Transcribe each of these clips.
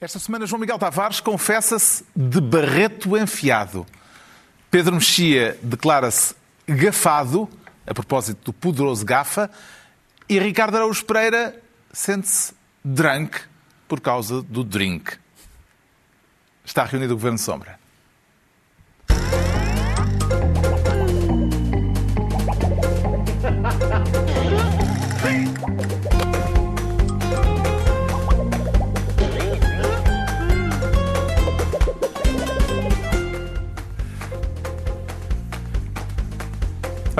Esta semana, João Miguel Tavares confessa-se de barreto enfiado. Pedro Mexia declara-se gafado, a propósito do poderoso gafa, e Ricardo Araújo Pereira sente-se drunk por causa do drink. Está reunido o Governo Sombra.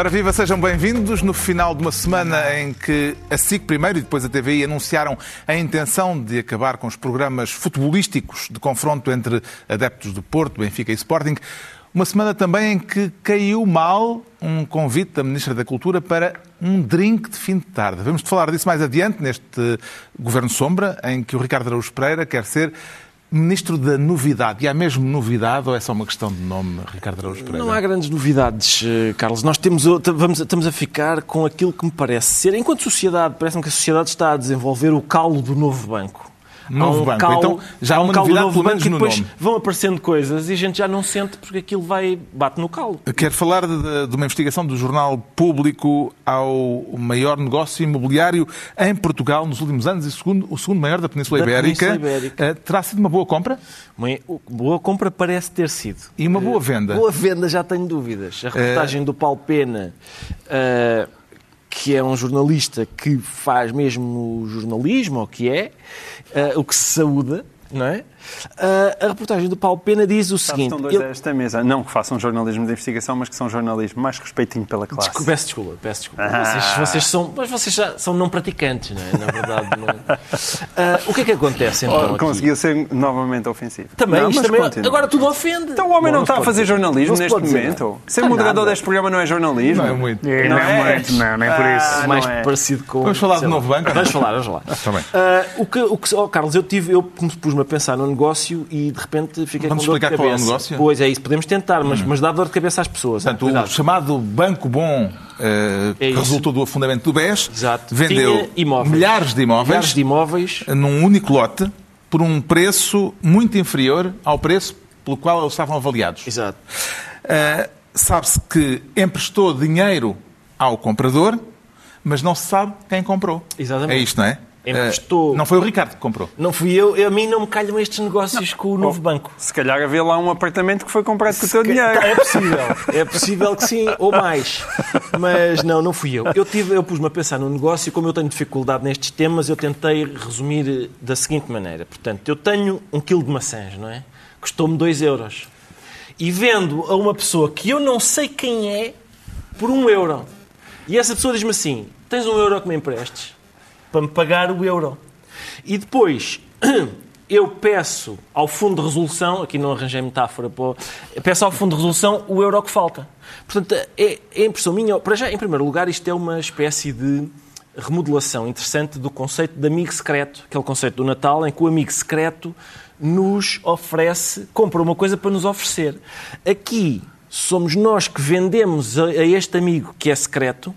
Ora viva, sejam bem-vindos no final de uma semana em que a SIC primeiro e depois a TVI anunciaram a intenção de acabar com os programas futebolísticos de confronto entre adeptos do Porto, Benfica e Sporting. Uma semana também em que caiu mal um convite da Ministra da Cultura para um drink de fim de tarde. Vamos falar disso mais adiante neste Governo Sombra, em que o Ricardo Araújo Pereira quer ser Ministro da Novidade. E há mesmo novidade ou é só uma questão de nome, Ricardo Araújo Pereira? Não há grandes novidades, eh, Carlos. Nós temos, vamos, estamos a ficar com aquilo que me parece ser. Enquanto sociedade, parece-me que a sociedade está a desenvolver o calo do novo banco. Novo um banco. Cal, então já há uma um novidade, pelo menos no e depois nome. vão aparecendo coisas e a gente já não sente porque aquilo vai, bate no calo. Quero falar de, de uma investigação do jornal Público ao maior negócio imobiliário em Portugal nos últimos anos e segundo, o segundo maior da Península Da Ibérica. Península Ibérica. Eh, Terá sido uma boa compra Uma boa compra parece ter sido. e uma boa venda. Boa venda, já tenho dúvidas. A reportagem do Paulo Pena, eh, que é um jornalista que faz mesmo jornalismo, ou que é, eh, o que se saúda, não é? Eh, a reportagem do Paulo Pena diz o Sabes, seguinte... estão dois ele- a esta mesa. Não que façam jornalismo de investigação, mas que são jornalismo mais respeitinho pela classe. Desculpa, peço desculpa, peço desculpa. Ah. Vocês, vocês são, mas vocês já são não praticantes, não é? Na verdade, não. Ah, o que é que acontece então? Oh, conseguiu ser novamente ofensivo. Também, Não, também continua. agora tudo ofende. Então o homem não, se está a fazer dizer. jornalismo Não neste momento. Ser Está moderador nada. deste programa não é jornalismo. Não é muito. É, Não não é é? muito, não, nem por isso. Ah, mais não é. parecido com. Vamos falar lá. novo banco, não? Vamos falar, vamos bem. Ah, o que, o que, oh, Carlos, eu tive, eu pus-me a pensar no negócio e de repente fiquei Vamos com dor de explicar qual é o cabeça. negócio? Pois é isso, podemos tentar, mas, mas dá dor de cabeça às pessoas. Portanto, ah, o chamado Banco Bom, eh, É que resultou do afundamento do BES, Exato. vendeu milhares de imóveis Milhares de imóveis. num único lote por um preço muito inferior ao preço pelo qual eles estavam avaliados. Exato. Uh, Sabe-se que emprestou dinheiro ao comprador, mas não se sabe quem comprou. Exatamente. É isto, não é? Emprestou- Uh, não foi o Ricardo que comprou. Não fui eu, eu- a mim não me calham estes negócios com o novo banco. Se calhar havia lá um apartamento que foi comprado com o teu dinheiro. É possível, é possível que sim, ou mais. Mas não, não fui eu. Eu, tive, eu pus-me a pensar no negócio e como eu tenho dificuldade nestes temas, eu tentei resumir da seguinte maneira. Portanto, eu tenho um quilo de maçãs, não é? Custou-me 2 euros. E vendo a uma pessoa que eu não sei quem é por um euro. E essa pessoa diz-me assim, tens um euro que me emprestes? Para me pagar o euro. E depois eu peço ao fundo de resolução, aqui não arranjei metáfora, pô, peço ao fundo de resolução o euro que falta. Portanto, é, é impressão minha. Para já, em primeiro lugar, isto é uma espécie de remodelação interessante do conceito de amigo secreto, aquele conceito do Natal em que o amigo secreto nos oferece, compra uma coisa para nos oferecer. Aqui somos nós que vendemos a, a este amigo que é secreto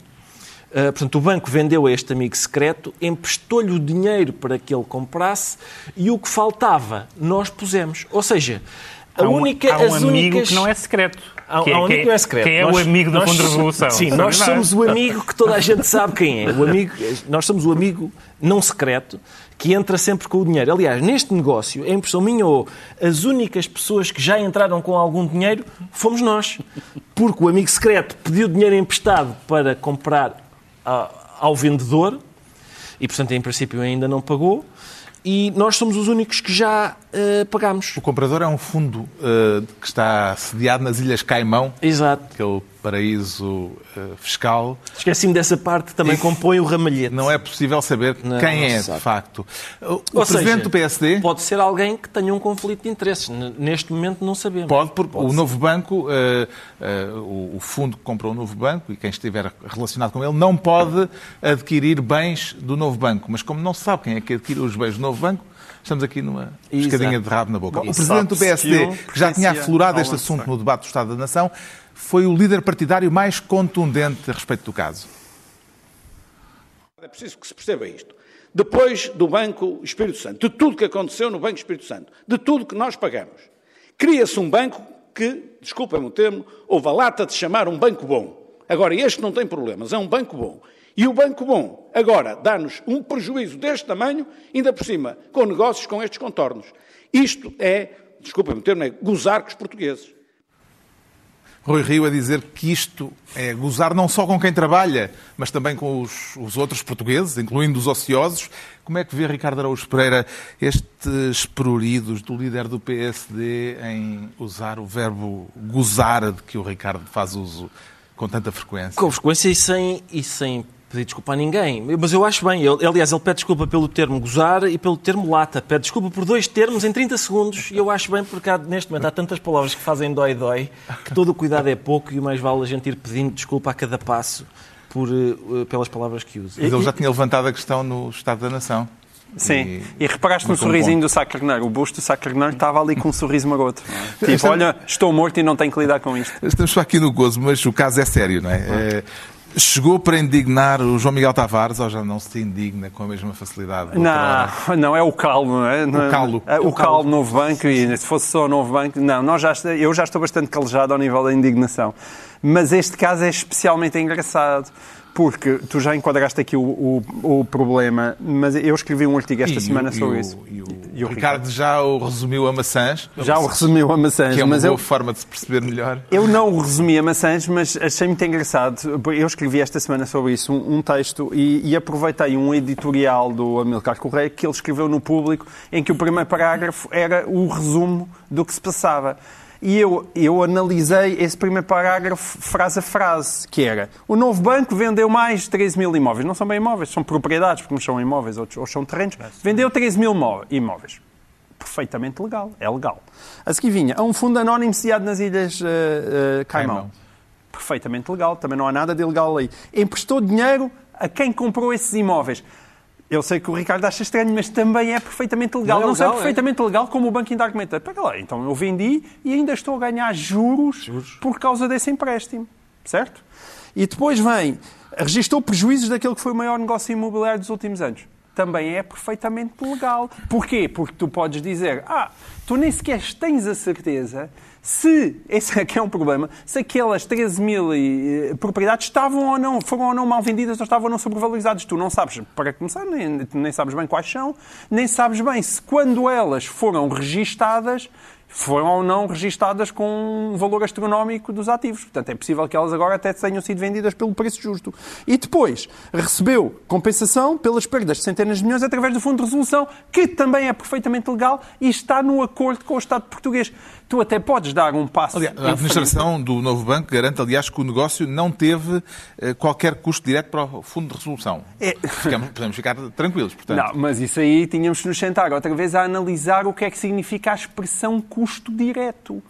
Uh, portanto, o banco vendeu a este amigo secreto, emprestou-lhe o dinheiro para que ele comprasse e o que faltava nós pusemos. Ou seja, a Há um, única, há um as amigo únicas... que não é secreto. Há, que há um amigo que é secreto. Que é Nós- o amigo do nós- Fundo Revolução. Sim, Sabe nós somos o amigo que toda a gente sabe quem é. O amigo, nós somos o amigo não secreto que entra sempre com o dinheiro. Aliás, neste negócio, é impressão minha ou as únicas pessoas que já entraram com algum dinheiro fomos nós. Porque o amigo secreto pediu dinheiro emprestado para comprar ao vendedor e, portanto, em princípio ainda não pagou. E nós somos os únicos que já eh, pagámos. O comprador é um fundo uh, que está sediado nas Ilhas Caimão, Exato. aquele paraíso uh, fiscal. Esqueci-me dessa parte que também compõe o ramalhete. Não é possível saber Não, quem não é, se de sabe. facto. O, o Ou presidente seja, do PSD Pode ser alguém que tenha um conflito de interesses. Neste momento não sabemos. pode, porque o ser. novo banco, uh, uh, o, o fundo que comprou o novo banco e quem estiver relacionado com ele, não pode adquirir bens do novo banco. Mas como não se sabe quem é que adquire os bens do novo banco, estamos aqui numa Exato. pescadinha de rabo na boca. Bom, o presidente do PSD, que já tinha aflorado este assunto no debate do Estado da Nação, foi o líder partidário mais contundente a respeito do caso. É preciso que se perceba isto. depois do Banco Espírito Santo, de tudo que aconteceu no Banco Espírito Santo, de tudo que nós pagamos. Cria-se um banco que, desculpem-me o termo, houve a lata de chamar um banco bom. Agora, este não tem problemas, é um banco bom. E o banco bom, agora, dá-nos um prejuízo deste tamanho, ainda por cima, com negócios com estes contornos. Isto é, desculpem-me o termo, é gozar com os portugueses. Rui Rio a dizer que isto é gozar não só com quem trabalha, mas também com os, os, outros portugueses, incluindo os ociosos. Como é que vê Ricardo Araújo Pereira estes pruridos do líder do PSD em usar o verbo gozar de que o Ricardo faz uso com tanta frequência? Com frequência e sem, e sem pedir desculpa a ninguém. Mas eu acho bem. Ele, aliás, ele pede desculpa pelo termo gozar e pelo termo lata. Pede desculpa por dois termos em 30 segundos e eu acho bem porque há, neste momento há tantas palavras que fazem dói-dói que todo o cuidado é pouco e o mais vale a gente ir pedindo desculpa a cada passo por, uh, pelas palavras que usa. Mas ele já tinha levantado a questão no Estado da Nação. Sim, e, e reparaste no sorrisinho do Sá Carneiro. O busto do Sá Carneiro estava ali com um sorriso maroto. Tipo, Estamos... olha, estou morto e não tenho que lidar com isto. Estamos só aqui no gozo, mas o caso é sério, não é? é Chegou para indignar o João Miguel Tavares ou já não se indigna com a mesma facilidade? Não, não, é o calmo, não é? O calo. É, o, o calo novo banco e se fosse só o novo banco, não, nós já, eu já estou bastante calejado ao nível da indignação. Mas este caso é especialmente engraçado porque tu já enquadraste aqui o, o, o, problema, mas eu escrevi um artigo esta e semana o, sobre isso. E o, e o Ricardo já o resumiu a maçãs. Já o resumiu a maçãs. Que é uma mas boa eu, forma de se perceber melhor. Eu não o resumi a maçãs, mas achei muito engraçado. Eu escrevi esta semana sobre isso um, um texto e, e, aproveitei um editorial do Amilcar Correia que ele escreveu no público, em que o primeiro parágrafo era o resumo do que se passava. E eu, eu analisei esse primeiro parágrafo frase a frase, que era o novo banco vendeu mais de 13 mil imóveis. Não são bem imóveis, são propriedades, porque não são imóveis ou, são terrenos. Vendeu 13 mil imóveis. Perfeitamente legal, é legal. A seguir vinha, a um fundo anónimo sediado nas Ilhas uh, uh, Caimão. Caimão. Perfeitamente legal, também não há nada de ilegal aí. Emprestou dinheiro a quem comprou esses imóveis. Eu sei que o Ricardo acha estranho, mas também é perfeitamente legal. Não, é não é perfeitamente legal como o banco ainda argumenta. Pega lá, então eu vendi e ainda estou a ganhar juros, juros, por causa desse empréstimo. Certo? E depois vem, registrou prejuízos daquele que foi o maior negócio imobiliário dos últimos anos. Também é perfeitamente legal. Porquê? Porque tu podes dizer, ah, tu nem sequer tens a certeza se, esse aqui é, é um problema, se aquelas 13 mil eh, propriedades estavam ou não, foram ou não mal vendidas ou estavam ou não sobrevalorizadas. Tu não sabes, para começar, nem, nem sabes bem quais são, nem sabes bem se quando elas foram registadas foram ou não registadas com um valor astronómico dos ativos. Portanto, é possível que elas agora até tenham sido vendidas pelo preço justo. E depois recebeu compensação pelas perdas de centenas de milhões através do Fundo de Resolução, que também é perfeitamente legal e está no acordo com o Estado português. Tu até podes dar um passo. Aliás, a administração do novo banco garante, aliás, que o negócio não teve eh, qualquer custo direto para o Fundo de Resolução. É... Ficamos, podemos ficar tranquilos, portanto. Não, mas isso aí tínhamos que nos sentar outra vez a analisar o que é que significa a expressão custo direto.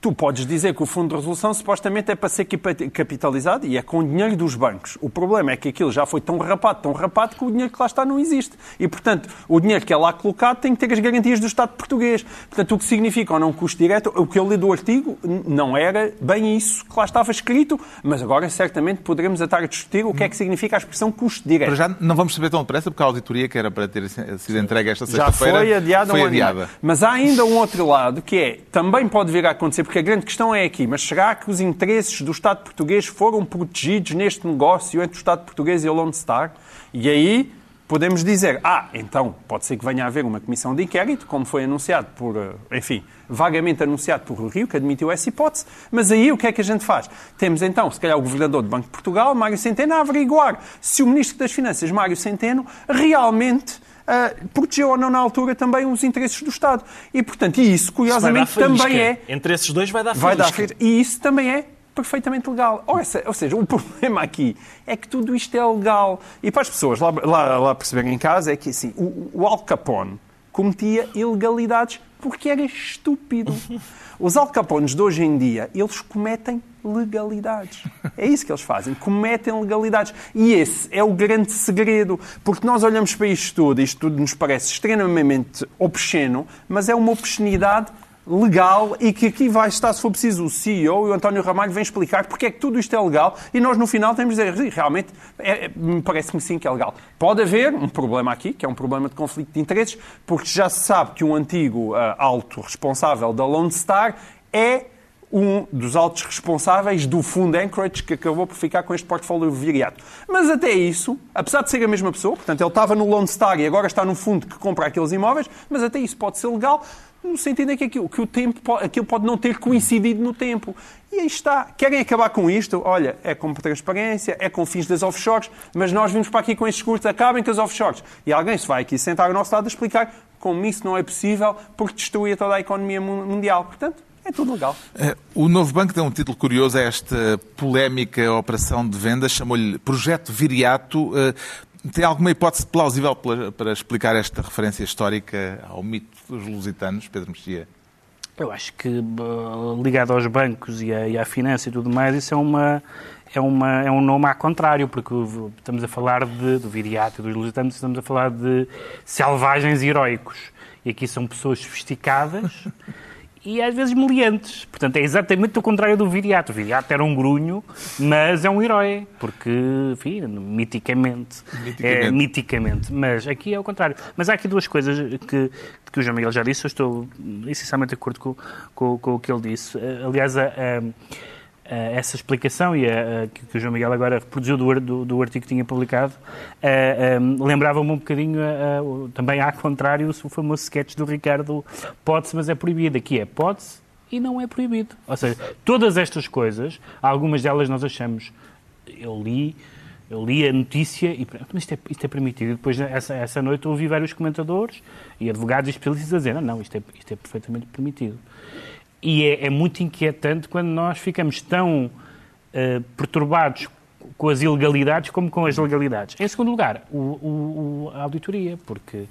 Tu podes dizer que o Fundo de Resolução supostamente é para ser capitalizado e é com o dinheiro dos bancos. O problema é que aquilo já foi tão rapado, tão rapado, que o dinheiro que lá está não existe. E, portanto, o dinheiro que é lá colocado tem que ter as garantias do Estado português. Portanto, o que significa ou não custo direto, o que eu li do artigo não era bem isso que lá estava escrito, mas agora certamente poderemos estar a discutir o que é que significa a expressão custo direto. Para já não vamos saber tão depressa, porque a auditoria que era para ter sido entregue esta sexta-feira já foi adiada. Foi um adiada. Mas há ainda um outro lado que é também pode vir a acontecer, porque a grande questão é aqui, mas será que os interesses do Estado português foram protegidos neste negócio entre o Estado português e a Lone Star? E aí podemos dizer, ah, então pode ser que venha a haver uma comissão de inquérito, como foi anunciado por, eh, enfim, vagamente anunciado por Rio, que admitiu essa hipótese, mas aí o que é que a gente faz? Temos então, se calhar, o Governador do Banco de Portugal, Mário Centeno, a averiguar se o Ministro das Finanças, Mário Centeno, realmente uh, protegeu ou não na altura também os interesses do Estado. E, portanto, e isso, curiosamente, também é... Entre esses dois vai dar Vai dar E isso também é perfeitamente legal. Ou, essa, ou, seja, o problema aqui é que tudo isto é legal. E para as pessoas lá, lá, lá perceberem em casa é que assim, o, o Al Capone cometia ilegalidades porque era estúpido. Os Al Capones de hoje em dia, eles cometem legalidades. É isso que eles fazem, cometem legalidades. E esse é o grande segredo, porque nós olhamos para isto tudo, isto tudo nos parece extremamente obsceno, mas é uma obscenidade legal e que aqui vai estar, se for preciso, o CEO e o António Ramalho vêm explicar porque é que tudo isto é legal e nós no final temos de dizer, realmente, é, me parece-me sim que é legal. Pode haver um problema aqui, que é um problema de conflito de interesses, porque já se sabe que um antigo uh, alto responsável da Lone Star é um dos altos responsáveis do fundo Anchorage que acabou por ficar com este portfólio viriato. Mas até isso, apesar de ser a mesma pessoa, portanto ele estava no Lone Star e agora está no fundo que compra aqueles imóveis, mas até isso pode ser legal, no sentido em que, aquilo, que o tempo, aquilo pode não ter coincidido no tempo. E aí está. Querem acabar com isto? Olha, é com transparência, é com fins das offshores, mas nós vimos para aqui com estes curtos, acabem com as offshores. E alguém se vai aqui sentar ao nosso lado a explicar como isso não é possível porque destruía toda a economia mundial. Portanto, é tudo legal. Eh, o novo banco deu um título curioso a esta polémica operação de venda, chamou-lhe Projeto Viriato. Eh, tem alguma hipótese plausível para explicar esta referência histórica ao mito dos lusitanos, Pedro Mexia? Eu acho que ligado aos bancos e à, e à finança e tudo mais, isso é uma é, uma, é um nome ao contrário, porque estamos a falar de, do viriato dos lusitanos, estamos a falar de selvagens heróicos. E aqui são pessoas sofisticadas e às vezes meliantes. Portanto, é exatamente o contrário do Viriato. O Viriato era um grunho, mas é um herói, porque, enfim, miticamente. Miticamente. É, miticamente. Mas aqui é o contrário. Mas há aqui duas coisas que, que o João Miguel já disse, eu estou essencialmente de acordo com, com, com o que ele disse. Aliás, a, a essa explicação e uh, que, que, o João Miguel agora reproduziu do, do, do artigo que tinha publicado uh, lembrava-me um bocadinho também ao contrário o famoso sketch do Ricardo pode-se mas é proibido aqui é pode-se e não é proibido ou seja, todas estas coisas algumas delas nós achamos eu li eu li a notícia e isto é, isto é permitido. E depois, essa, essa noite, ouvi vários comentadores e advogados e especialistas a dizer: não, não, isto é, isto é perfeitamente permitido. E é, é muito inquietante quando nós ficamos tão uh, perturbados com as ilegalidades como com as legalidades. Em segundo lugar, o, o, a auditoria, porque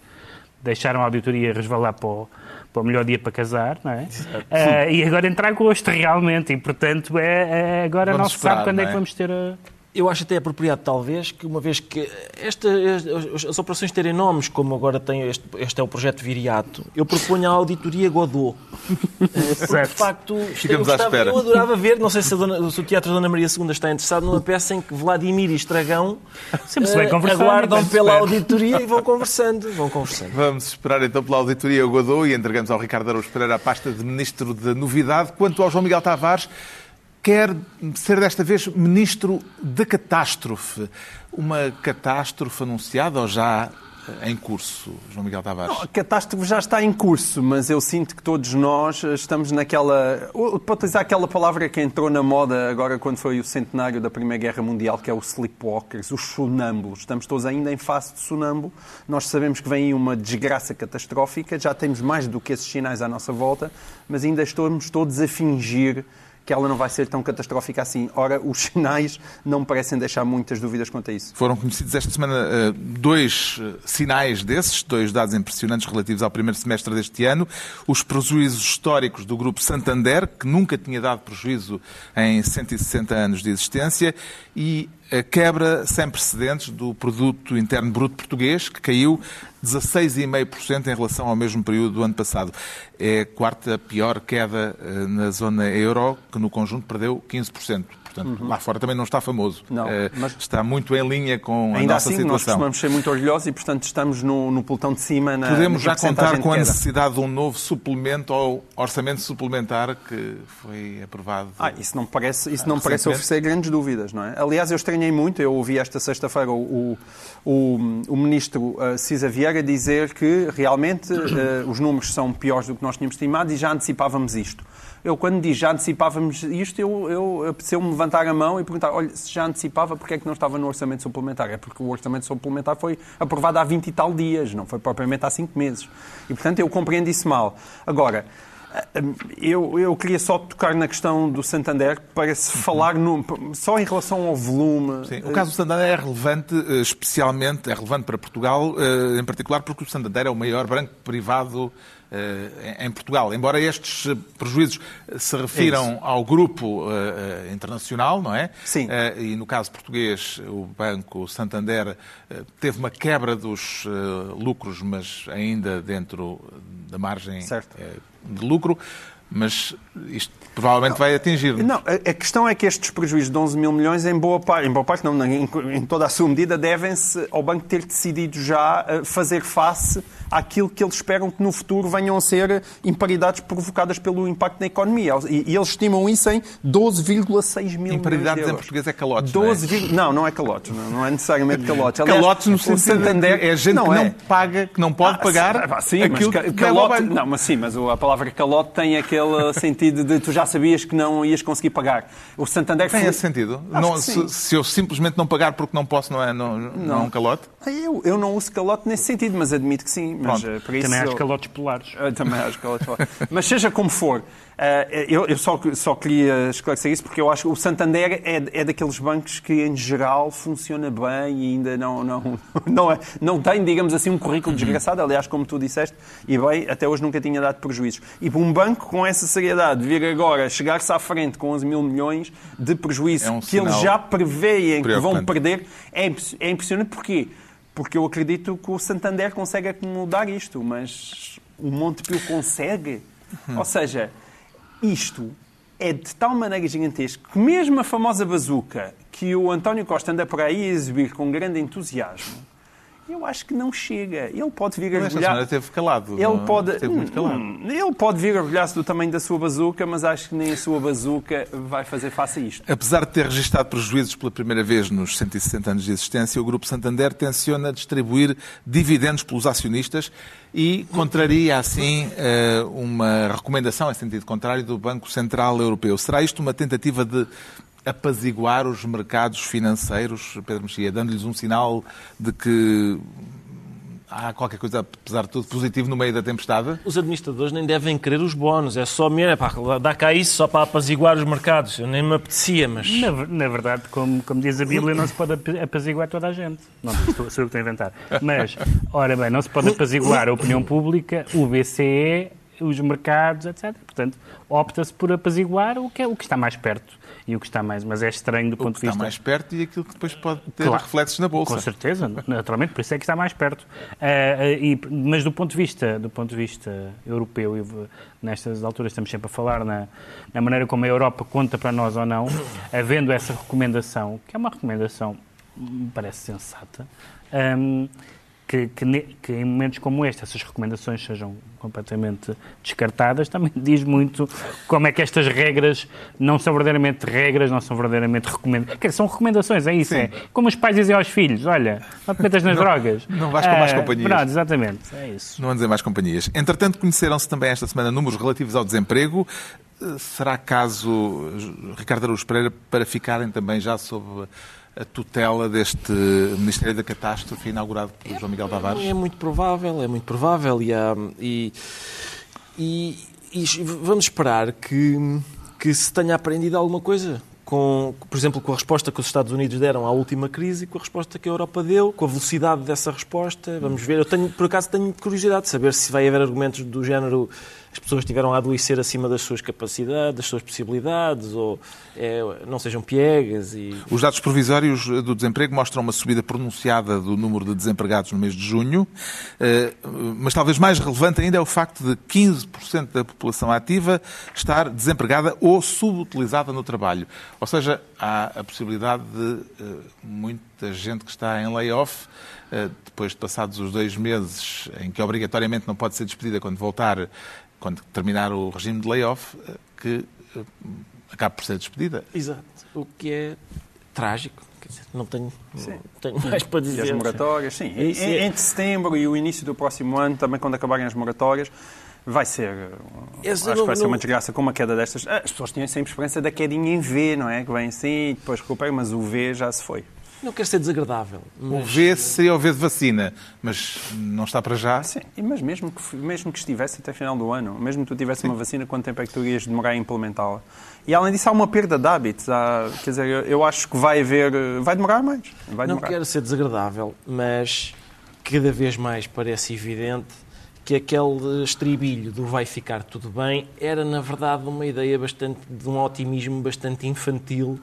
deixaram a auditoria resvalar para o, para o melhor dia para casar, não é? Uh, e agora entrar agosto, realmente, e portanto é, é agora vamos não se esperar, sabe quando é? é? que vamos ter a eu acho até apropriado, talvez, que uma vez que esta, as operações terem nomes, como agora tem este, este é o projeto Viriato, eu proponho a auditoria Godot. Porque, de facto, eu, gostava, eu adorava ver, não sei se, dona, se, o Teatro Dona Maria II está interessado numa peça em que Vladimir e Estragão uh, aguardam pela auditoria e vão conversando, vão conversando. Vamos esperar então pela auditoria Godot e entregamos ao Ricardo Araújo Pereira a pasta de Ministro da Novidade. Quanto ao João Miguel Tavares, quer ser desta vez ministro da catástrofe. Uma catástrofe anunciada ou já em curso, João Miguel Tavares? Não, a catástrofe já está em curso, mas eu sinto que todos nós estamos naquela. Para utilizar aquela palavra que entrou na moda agora quando foi o centenário da Primeira Guerra Mundial, que é o sleepwalkers, os sonâmbulos. Estamos todos ainda em fase de sonâmbulo. Nós sabemos que vem uma desgraça catastrófica, já temos mais do que esses sinais à nossa volta, mas ainda estamos todos a fingir que ela não vai ser tão catastrófica assim. Ora, os sinais não me parecem deixar muitas dúvidas quanto a isso. Foram conhecidos esta semana eh, dois eh, sinais desses, dois dados impressionantes relativos ao primeiro semestre deste ano. Os prejuízos históricos do Grupo Santander, que nunca tinha dado prejuízo em 160 anos de existência, e a quebra sem precedentes do produto interno bruto português, que caiu 16,5% em relação ao mesmo período do ano passado. É a quarta pior queda eh, na zona euro, que no conjunto perdeu 15%. Portanto, uhum. lá fora também não está famoso. Não, eh, mas está muito em linha com a ainda nossa assim, situação. Nós costumamos ser muito orgulhosos e, portanto, estamos no, no pelotão de cima. Na, Podemos já contar com a necessidade de um novo suplemento ou orçamento suplementar que foi aprovado. Ah, isso não parece, isso não parece oferecer grandes dúvidas, não é? Aliás, eu estranhei muito, eu ouvi esta sexta-feira o, o, o, ministro uh, Cisa Vieira dizer que realmente uh, os números são piores do que nós tínhamos estimado e já antecipávamos isto. Eu, quando diz já antecipávamos isto, eu, eu apeteceu-me levantar a mão e perguntar: olha, se já antecipava, porque é que não estava no orçamento suplementar? É porque o orçamento suplementar foi aprovado há 20 e tal dias, não foi propriamente há 5 meses. E, portanto, eu compreendo isso mal. Agora. Eu, eu queria só tocar na questão do Santander para se falar no, só em relação ao volume. Sim, o caso do Santander é relevante, eh, especialmente, é relevante para Portugal, eh, em particular porque o Santander é o maior banco privado eh, em Portugal. Embora estes eh, prejuízos se refiram ao grupo internacional, não é? Sim. E no caso português, o Banco Santander teve uma quebra dos lucros, mas ainda dentro da margem de lucro, mas isto provavelmente vai atingir. Não, a, a questão é que estes prejuízos de 11 mil milhões, em boa parte, em boa parte não, em, em toda a sua medida, devem-se ao banco ter decidido já eh, fazer face àquilo que eles esperam que no futuro venham a ser imparidades provocadas pelo impacto na economia. E, e eles estimam isso em 12,6 mil Imparidades em português é calotes, não é? 12, não, não é calotes, não, não é necessariamente calotes. Calotes no sentido Santander é gente que não é. paga, que não pode Ah, pagar sim, aquilo mas que calote, não, mas sim, mas a palavra calote tem aquele sentido de tu já sabias que não ias conseguir pagar. O Santander Tem foi- esse sentido? Não, se, se eu simplesmente não pagar porque não posso, não é, não, não. é um calote? Ah, Eu, eu não uso calote nesse sentido, mas admito que sim. Mas, Pronto. eh, isso Também há os calotes polares. Eu também acho que ela fala. Mas seja como for, eu, eu só, só queria esclarecer isso porque eu acho que o Santander é, é daqueles bancos que, em geral, funciona bem e ainda não, não, não, é, não tem, digamos assim, um currículo desgraçado. Aliás, como tu disseste, e bem, até hoje nunca tinha dado prejuízos. E para um banco com essa seriedade vir agora, chegar-se à frente com 11 mil milhões de prejuízo É um que eles já preveem que vão perder, é, é impressionante. Porquê? Porque eu acredito que o Santander consegue acomodar isto, mas o Montepio consegue. Ou seja, isto é de tal maneira gigantesco que mesmo a famosa bazuca que o António Costa anda por aí a exibir com grande entusiasmo, eu acho que não chega. Ele pode vir a esta orgulhar... semana esteve calado. Ele não- pode, Esteve muito calado. Hum, ele pode vir a orgulhar-se do tamanho da sua bazuca, mas acho que nem a sua bazuca vai fazer face a isto. Apesar de ter registado prejuízos pela primeira vez nos 160 anos de existência, o Grupo Santander tenciona distribuir dividendos pelos acionistas e contraria, assim, eh, uma recomendação em sentido contrário do Banco Central Europeu. Será isto uma tentativa de apaziguar os mercados financeiros, Pedro Mexia, dando-lhes um sinal de que há qualquer coisa, apesar de tudo, positivo no meio da tempestade? Os administradores nem devem querer os bónus. É só mesmo, pá, dá cá isso só para apaziguar os mercados. Eu nem me apetecia, mas... Na, na verdade, como, como diz a Bíblia, não se pode ap- apaziguar toda a gente. Não, estou, sou eu que estou a inventar. Mas, ora bem, não se pode apaziguar a opinião pública, o BCE, os mercados, etc. Portanto, opta-se por apaziguar o que, é, o que está mais perto e o que está mais... Mas é estranho do O ponto de está vista... mais perto e aquilo que depois pode ter Claro. reflexos na Bolsa. Com certeza, naturalmente, por isso é que está mais perto. Ah, e- mas do ponto de vista, do ponto de vista europeu, e nestas alturas estamos sempre a falar na, na maneira como a Europa conta para nós ou não, havendo essa recomendação, que é uma recomendação, me parece sensata, ahm, que, que ne- que em momentos como este essas recomendações sejam completamente descartadas, também diz muito como é que estas regras não são verdadeiramente regras, não são verdadeiramente recomendações. Quer dizer, são recomendações, é isso. É. Como os pais dizem aos filhos, olha, não te metas nas drogas. não vais com más Ah, companhias. Pronto, exatamente, é isso. Não vão dizer mais companhias. Entretanto, conheceram-se também esta semana números relativos ao desemprego. Eh, Será caso, eh, Ricardo Araújo Pereira, para ficarem também já sob a tutela deste Ministério da Catástrofe inaugurado por João Miguel Tavares? É muito provável, é muito provável. E, há- e, e- e vamos esperar que, que se tenha aprendido alguma coisa. Com, por exemplo, com a resposta que os Estados Unidos deram à última crise, com a resposta que a Europa deu, com a velocidade dessa resposta. Vamos ver. Eu tenho, por acaso, tenho curiosidade de saber se vai haver argumentos do género as pessoas estiveram a adoecer acima das suas capacidades, das suas possibilidades, ou é, não sejam piegas. E... Os dados provisórios do desemprego mostram uma subida pronunciada do número de desempregados no mês de junho, eh, mas talvez mais relevante ainda é o facto de 15% da população ativa estar desempregada ou subutilizada no trabalho. Ou seja, há a possibilidade de eh, muita gente que está em layoff, eh, depois de passados os dois meses em que obrigatoriamente não pode ser despedida quando voltar, quando terminar o regime de layoff, eh, que eh, acabe por ser despedida. Exato. O que é trágico. Quer dizer, não tenho, não tenho mais para E as dizer. moratórias, sim. Isso Em- é- Entre setembro e o início do próximo ano, também quando acabarem as moratórias, vai ser. uh, Esse acho não- que vai ser uma desgraça com uma queda destas. As pessoas tinham sempre esperança da quedinha em V, não é? Que vem assim e depois recupera, mas o V já se foi. Não quero ser desagradável. O Mas V seria o V de vacina, mas não está para já. Sim, e mas mesmo que, mesmo que estivesse até final do ano, mesmo que tu tivesse uma vacina, quanto tempo é que tu irias demorar a implementá-la? E além disso, há uma perda de hábitos. Há, quer dizer, eu, eu acho que vai haver. Vai demorar mais. Vai não demorar. quero ser desagradável, mas cada vez mais parece evidente que aquele estribilho do vai ficar tudo bem era, na verdade, uma ideia bastante de um otimismo bastante infantil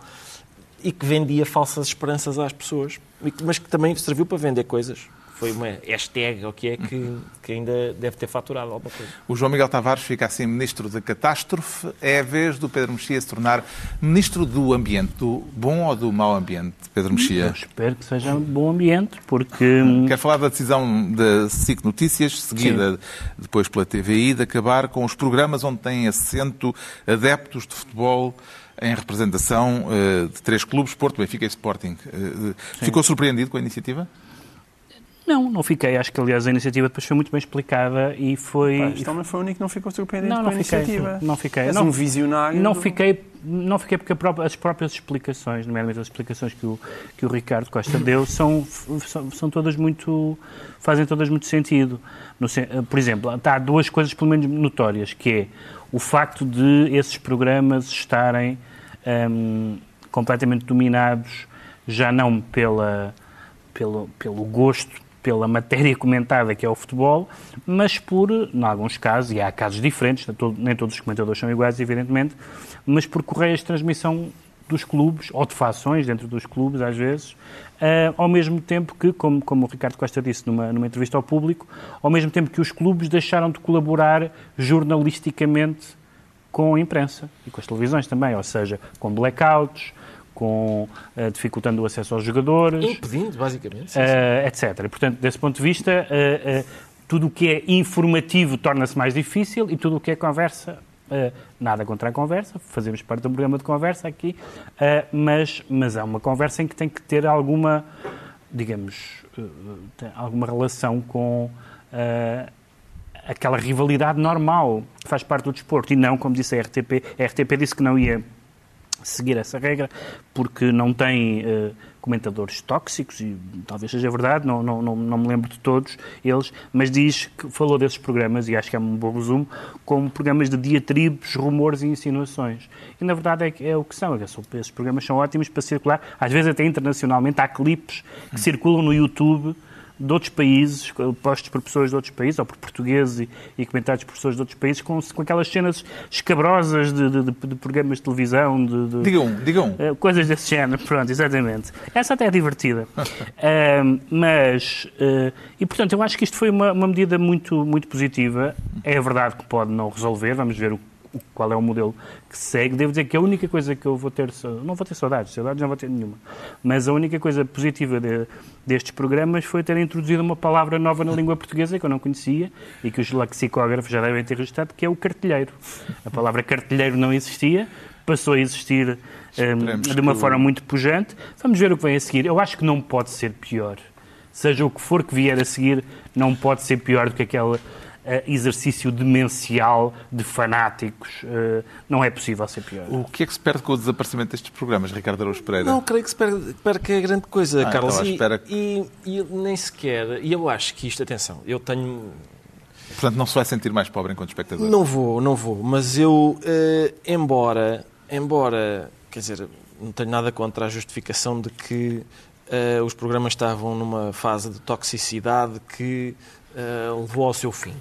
e que vendia falsas esperanças às pessoas, mas que também serviu para vender coisas. foi uma hashtag, o que é, que, que ainda deve ter faturado alguma coisa. O João Miguel Tavares fica assim ministro da catástrofe. É a vez do Pedro Mexia se tornar ministro do ambiente, do bom ou do mau ambiente, Pedro Mexia? Eu espero que seja um bom ambiente, porque Quer falar da decisão da SIC Notícias, seguida depois pela TVI, de acabar com os programas onde têm assento adeptos de futebol em representação eh, de três clubes, Porto, Benfica e Sporting. Eh, ficou surpreendido com a iniciativa? não, não fiquei. Acho que, aliás, a iniciativa depois foi muito bem explicada e foi... Pá, este homem foi o único que não ficou surpreendido Não, com não a fiquei. iniciativa. Não fiquei. És Não- um visionário. Não do- fiquei, não fiquei porque a própria- as próprias explicações, nomeadamente as explicações que o, que o Ricardo Costa deu, são, são, são todas muito. fazem todas muito sentido. No sen- por exemplo, há duas coisas pelo menos notórias, que é o facto de esses programas estarem hum, completamente dominados, já não pela, pelo, pelo gosto, pela matéria comentada que é o futebol, mas por, em alguns casos, e há casos diferentes, nem todo- nem todos os comentadores são iguais, evidentemente, mas por correias de transmissão dos clubes, ou de fações dentro dos clubes, às vezes, ah, ao mesmo tempo que, como, como o Ricardo Costa disse numa, numa entrevista ao público, ao mesmo tempo que os clubes deixaram de colaborar jornalisticamente com a imprensa e com as televisões também, ou seja, com blackouts, com ah, dificultando o acesso aos jogadores, Impedindo, basicamente. sim, sim. eh, etc. E, portanto, desse ponto de vista, eh, tudo o que é informativo torna-se mais difícil e tudo o que é conversa, nada contra a conversa, fazemos parte de um programa de conversa aqui, mas, mas é uma conversa em que tem que ter alguma, digamos, alguma relação com aquela rivalidade normal que faz parte do desporto e não, como disse a RTP, a RTP disse que não ia seguir essa regra, porque não tem eh, comentadores tóxicos, e talvez seja verdade, não, não, não, não me lembro de todos eles, mas diz que falou desses programas, e acho que é um bom resumo, como programas de diatribes, rumores e insinuações. E na verdade é, é o que são. Esses programas são ótimos para circular, às vezes até internacionalmente, há clipes que circulam no YouTube de outros países, postos por pessoas de outros países, ou por portugueses e, e comentados por pessoas de outros países, com, com aquelas cenas escabrosas de, de- de- programas de televisão, de, de- Diga um, diga um. eh, coisas desse género, pronto, exatamente. Essa até é divertida. Ahm, mas, eh, e portanto, eu acho que isto foi uma, uma medida muito, muito positiva. É verdade que pode não resolver, vamos ver o, o- qual é o modelo que se segue. Devo dizer que a única coisa que eu vou ter, não vou ter saudades, saudades não vou ter nenhuma, mas a única coisa positiva de- destes programas foi ter introduzido uma palavra nova na língua portuguesa que eu não conhecia e que os lexicógrafos já devem ter registrado, que é o cartilheiro. A palavra cartilheiro não existia, passou a existir eh, Esperemos de uma forma muito pujante. Vamos ver o que vem a seguir. Eu acho que não pode ser pior. Seja o que for que vier a seguir, não pode ser pior do que aquele eh, exercício demencial de fanáticos. Eh, não é possível ser pior. O que é que se perde com o desaparecimento destes programas, Ricardo Araújo Pereira? Não creio que se perca, perca a grande coisa, Ah, Carlos. à E, espera e, e nem sequer. E eu acho que isto, atenção, eu tenho. Portanto, não se vai sentir mais pobre enquanto espectador. Não vou, não vou. Mas eu, eh, embora, embora, quer dizer, não tenho nada contra a justificação de que eh, os programas estavam numa fase de toxicidade que eh, levou ao seu fim.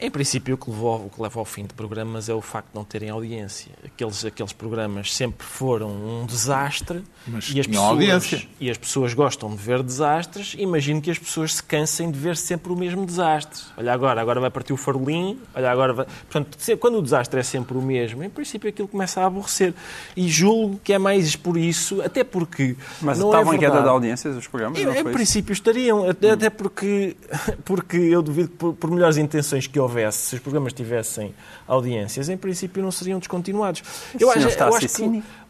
Em princípio, o que, levou, o que leva ao fim de programas é o facto de não terem audiência. Aqueles, aqueles programas sempre foram um desastre Mas e, as tinham pessoas, audiência. e as pessoas gostam de ver desastres. Imagino que as pessoas se cansem de ver sempre o mesmo desastre. Olha agora, agora vai partir o farolim, olha agora vai... Portanto, quando o desastre é sempre o mesmo, em princípio aquilo começa a aborrecer. E julgo que é mais por isso, até porque Mas não estavam é em queda de audiências os programas? Em, em princípio estariam, até, até porque, porque eu duvido que por, por melhores intenções que houvesse, se os programas tivessem audiências, em princípio não seriam descontinuados. O senhor está a ser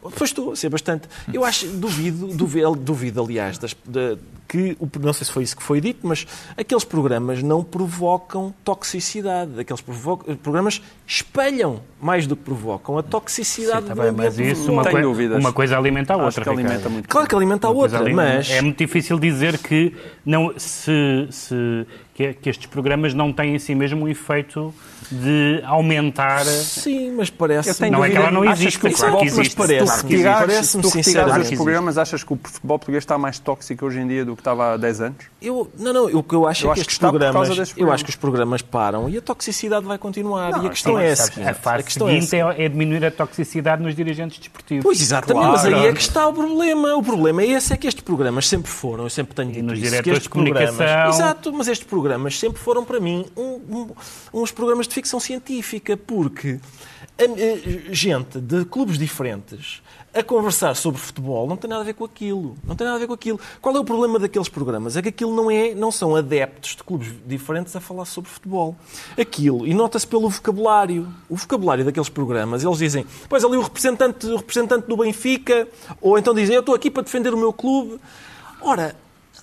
que- cínico. Pois estou, a ser bastante. Eu acho, duvido, duvido, duvido aliás, das- da- que, o- não sei se foi isso que foi dito, mas aqueles programas não provocam toxicidade. Aqueles provo- programas espelham, mais do que provocam, a toxicidade Tá do bem, mas isso, uma, coi- dúvidas. uma coisa alimenta a Acho outra. que alimenta muito. Claro que alimenta a outra, ali- mas... É muito difícil dizer que, não, se, se- que, que estes programas não têm em si mesmo um efeito de aumentar. Sim, mas parece. Eu tenho Não é que ela não existe, que o claro futebol- que mas existe. parece- Claro Se que existe. Parece-me sinceramente. os programas, achas que o futebol português está mais tóxico hoje em dia do que estava há 10 anos? Eu, não, não, o que eu acho Eu é acho que que por causa programas, desses eu programas. acho que os programas param e a toxicidade vai continuar. Não, e a questão Sim, é a sabes, seguinte. a fase questão é a seguinte é, é diminuir a toxicidade nos dirigentes desportivos. Pois, exatamente, Claro. mas aí é que está o problema. O problema é esse, é que estes programas sempre foram, eu sempre tenho dito nos isso, que diretores estes de comunicação. programas- Exato, mas estes programas sempre foram para mim um- um- uns programas de ficção científica, porque a- gente de clubes diferentes a conversar sobre futebol não tem nada a ver com aquilo. Não tem nada a ver com aquilo. Qual é o problema daqueles programas? É que aquilo não, é, não são adeptos de clubes diferentes a falar sobre futebol. Aquilo, e nota-se pelo vocabulário. O vocabulário daqueles programas, eles dizem, pois ali o representante, o representante do Benfica, ou então dizem, eu estou aqui para defender o meu clube. Ora,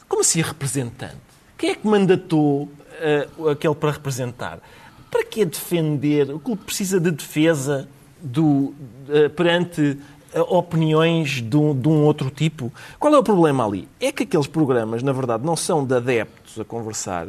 como assim representante? Quem é que mandatou eh, aquele para representar? Que defender? O clube precisa de defesa do, eh, perante eh, opiniões de um, de um outro tipo? Qual é o problema ali? É que aqueles programas, na verdade, não são de adeptos a conversar,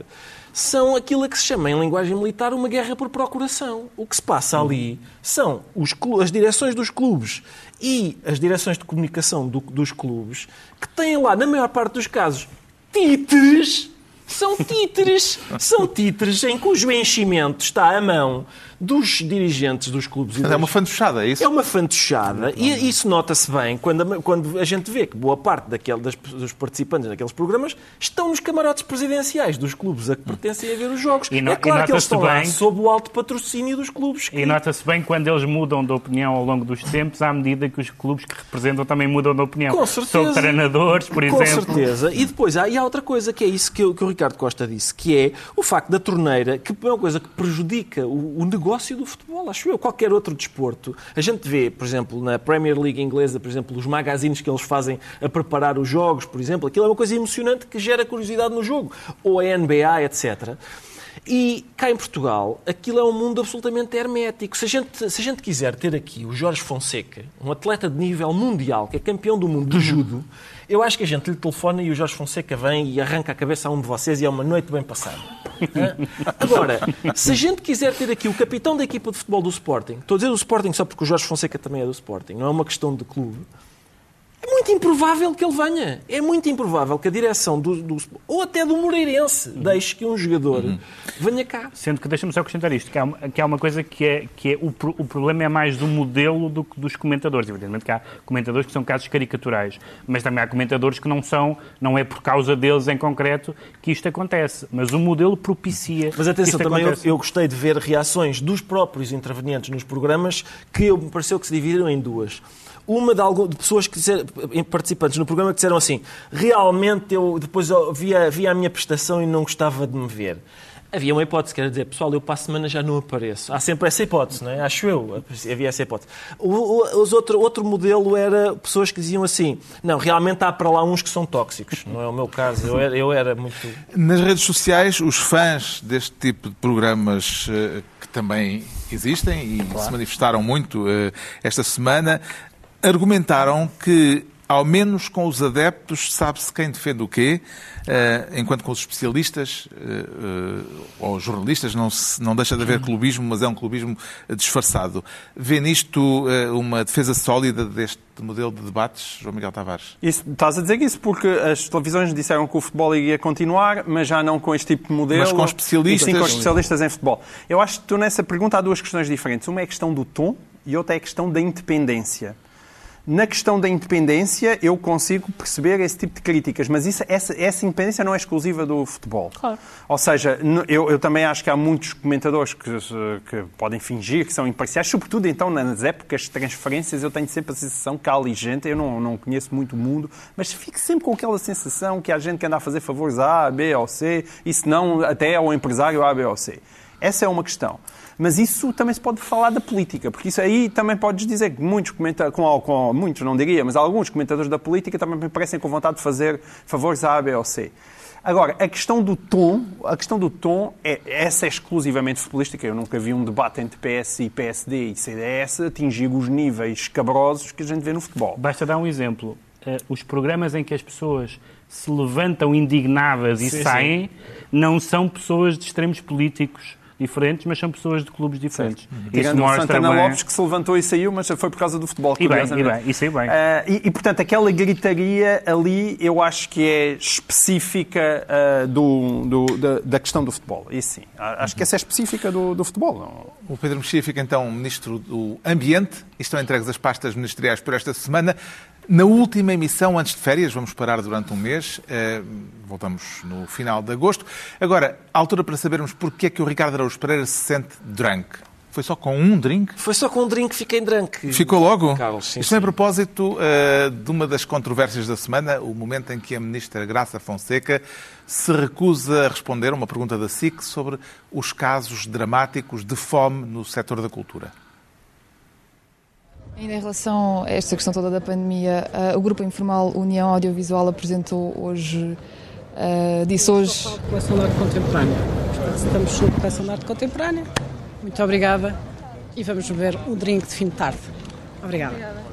são aquilo a que se chama, em linguagem militar, uma guerra por procuração. O que se passa ali são os as direções dos clubes e as direções de comunicação do- dos clubes que têm lá, na maior parte dos casos, títeres. São títeres. São títeres em cujo enchimento está à mão dos dirigentes dos clubes. e Mas é das- uma fantochada, é isso? é uma fantochada e isso nota-se bem quando a, quando a gente vê que boa parte daquele, das- dos participantes daqueles programas estão nos camarotes presidenciais dos clubes a que pertencem a ver os jogos. E no- é claro e que eles nota-se estão lá bem- sob o alto patrocínio dos clubes. que- E nota-se bem quando eles mudam de opinião ao longo dos tempos, à medida que os clubes que representam também mudam de opinião. Com certeza. Sobre treinadores, por Com exemplo. certeza. E depois há, e há outra coisa que é isso que, o- que o Ricardo Costa disse, que é o facto da torneira, que é uma coisa que prejudica o, o negócio do futebol, acho eu, qualquer outro desporto. A gente vê, por exemplo, na Premier League inglesa, por exemplo, os magazines que eles fazem a preparar os jogos, por exemplo, aquilo é uma coisa emocionante que gera curiosidade no jogo. Ou a NBA, etc. E cá em Portugal, aquilo é um mundo absolutamente hermético. Se a, gente, se a gente quiser ter aqui o Jorge Fonseca, um atleta de nível mundial, que é campeão do mundo de judo, eu acho que a gente lhe telefona e o Jorge Fonseca vem e arranca a cabeça a um de vocês e é uma noite bem passada. Agora, se a gente quiser ter aqui o capitão da equipa de futebol do Sporting, estou a dizer do Sporting só porque o Jorge Fonseca também é do Sporting, não é uma questão de clube, é muito improvável que ele venha. É muito improvável que a direção do, do- ou até do Moreirense deixe que um jogador venha cá. Sendo que, deixa-me só acrescentar isto, que há, uma- que há uma coisa que é, que é o, o problema é mais do modelo do que dos comentadores. Evidentemente que há comentadores que são casos caricaturais, mas também há comentadores que não são, não é por causa deles em concreto que isto acontece. Mas o modelo propicia Mas que atenção, isto também eu, eu gostei de ver reações dos próprios intervenientes nos programas que eu, me pareceu que se dividiram em duas. Uma de, algum, de pessoas que disseram, participantes no programa que disseram assim: realmente eu depois via, via a minha prestação e não gostava de me ver. Havia uma hipótese, quer dizer, pessoal, eu para a semana já não apareço. Há sempre essa hipótese, não é? Acho eu. Havia essa hipótese. O, o- os outro, outro modelo era pessoas que diziam assim: não, realmente há para lá uns que são tóxicos. Não é o meu caso. Eu era, eu era muito. Nas redes sociais, os fãs deste tipo de programas eh, que também existem e se manifestaram muito eh, esta semana, argumentaram que, ao menos com os adeptos, sabe-se quem defende o quê, eh, enquanto com os especialistas eh, eh, ou jornalistas não, se- não deixa de haver clubismo, mas é um clubismo disfarçado. Vê nisto uma defesa sólida deste modelo de debates, João Miguel Tavares? Isso, estás a dizer isso porque as televisões disseram que o futebol ia continuar, mas já não com este tipo de modelo. Mas com especialistas. E sim, com especialistas em futebol. Eu acho que tu nessa pergunta há duas questões diferentes. Uma é a questão do tom e outra é a questão da independência. Na questão da independência, eu consigo perceber esse tipo de críticas, mas isso- essa, essa independência não é exclusiva do futebol. Ou seja, eu, eu também acho que há muitos comentadores que, que podem fingir que são imparciais, sobretudo então nas épocas de transferências, eu tenho sempre a sensação que há ali gente, eu não, não conheço muito o mundo, mas fico sempre com aquela sensação que há gente que anda a fazer favores a A, B ou C, e se não até ao empresário A, B ou C. Essa é uma questão. Mas isso também se pode falar da política, porque isso aí também podes dizer que muitos comentadores, com, com, muitos não diria, mas alguns comentadores da política também me parecem com vontade de fazer favores a A, B ou C. Agora, a questão do tom, a questão do tom, é, essa é exclusivamente futebolística. Eu nunca vi um debate entre PS e PSD e CDS atingir os níveis escabrosos que a gente vê no futebol. Basta dar um exemplo. Eh, os programas em que as pessoas se levantam indignadas e Sim, saem não são pessoas de extremos políticos. Diferentes, mas são pessoas de clubes diferentes. Isso Tirando mostra Santana bem- Lopes que se levantou e saiu, mas foi por causa do futebol. E bem, e bem, isso aí bem. Ah, e, e, portanto, aquela gritaria ali eu acho que é específica ah, do, do- da, da questão do futebol. Isso sim. Acho que essa é específica do, do futebol. Não? O Pedro Mexia fica então Ministro do Ambiente e estão entregues as pastas ministeriais por esta semana. Na última emissão, antes de férias, vamos parar durante um mês, eh, voltamos no final de agosto. Agora, a altura para sabermos porque é que o Ricardo Araújo Pereira se sente drunk. Foi só com um drink? Foi só com um drink que fiquei em drunk. Ficou logo? Carlos, sim, Isto é a sim. propósito eh, de uma das controvérsias da semana, o momento em que a ministra Graça Fonseca se recusa a responder a uma pergunta da SIC sobre os casos dramáticos de fome no setor da cultura. Ainda em relação a esta questão toda da pandemia, ah, o Grupo Informal União Audiovisual apresentou hoje, ah, disse hoje, Coleção de arte contemporânea. Estamos na coleção de arte contemporânea. Muito obrigada e vamos beber um drink de fim de tarde. Obrigada.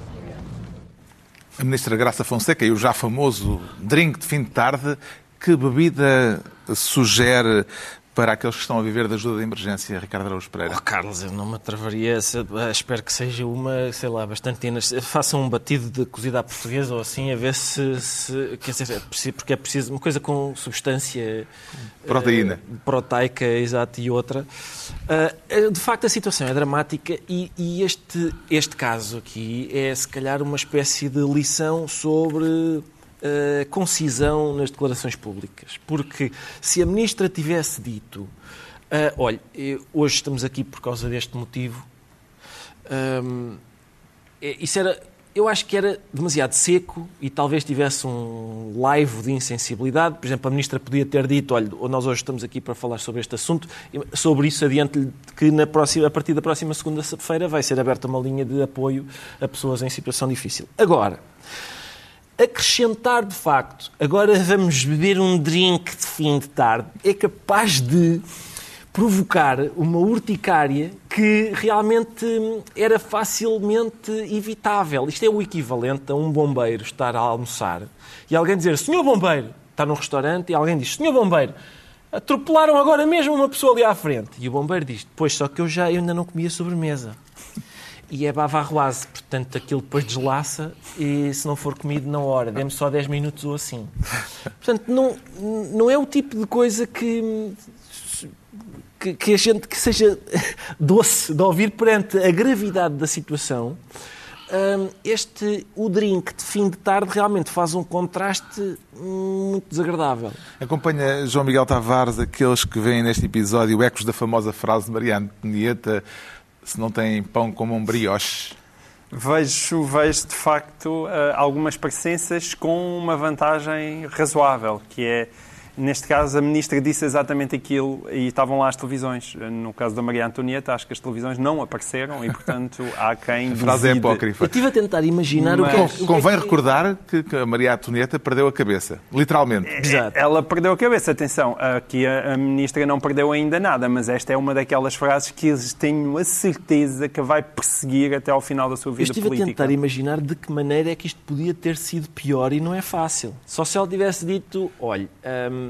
A ministra Graça Fonseca e o já famoso drink de fim de tarde, que bebida sugere para aqueles que estão a viver da ajuda de emergência, Ricardo Araújo Pereira? Oh, Carlos, eu não me atreveria. Espero que seja uma, sei lá, bastante. inas- Faça um batido de cozida à portuguesa ou assim, a ver se. se quer dizer, é porque é preciso uma coisa com substância. Proteína. eh, proteica, exato, e outra. Eh, de facto, a situação é dramática e, e este, este caso aqui é, se calhar, uma espécie de lição sobre eh, concisão nas declarações públicas. Porque se a ministra tivesse dito, ah, olha, eh, hoje estamos aqui por causa deste motivo, Hum, é- isso era, eu acho que era demasiado seco e talvez tivesse um live de insensibilidade. Por exemplo, a ministra podia ter dito: olha, nós hoje estamos aqui para falar sobre este assunto. Sobre isso, adiante-lhe que na próxima, a partir da próxima segunda-feira vai ser aberta uma linha de apoio a pessoas em situação difícil. Agora, acrescentar de facto, agora vamos beber um drink de fim de tarde, é capaz de provocar uma urticária que realmente era facilmente evitável. Isto é o equivalente a um bombeiro estar a almoçar e alguém dizer, senhor bombeiro, está num restaurante e alguém diz, senhor bombeiro, atropelaram agora mesmo uma pessoa ali à frente. E o bombeiro diz, pois só que eu já eu ainda não comia sobremesa e é bavarroase, portanto aquilo depois deslaça e se não for comido na hora, dê-me só 10 minutos ou assim. Portanto, não, não é o tipo de coisa que, que, que a gente que seja doce de ouvir perante a gravidade da situação. Hum, Este, o drink de fim de tarde realmente faz um contraste muito desagradável. Acompanha João Miguel Tavares aqueles que veem neste episódio ecos da famosa frase de Mariano Penieta se não tem pão como um brioche. Vejo, vejo de facto eh, algumas presenças com uma vantagem razoável, que é, neste caso, a ministra disse exatamente aquilo e estavam lá as televisões. No caso da Maria Antonieta, acho que as televisões não apareceram e, portanto, há quem A frase é duvide. Eu apócrifa. estive a tentar imaginar o que é Mas- que- o que é Convém que- recordar que a Maria Antonieta perdeu a cabeça, literalmente. Exato. Ela perdeu a cabeça, atenção, aqui a, a ministra não perdeu ainda nada, mas esta é uma daquelas frases que eu tenho a certeza que vai perseguir até ao final da sua Eu vida estive a política. tentar imaginar de que maneira é que isto podia ter sido pior e não é fácil. Só se ela tivesse dito, olha, hum,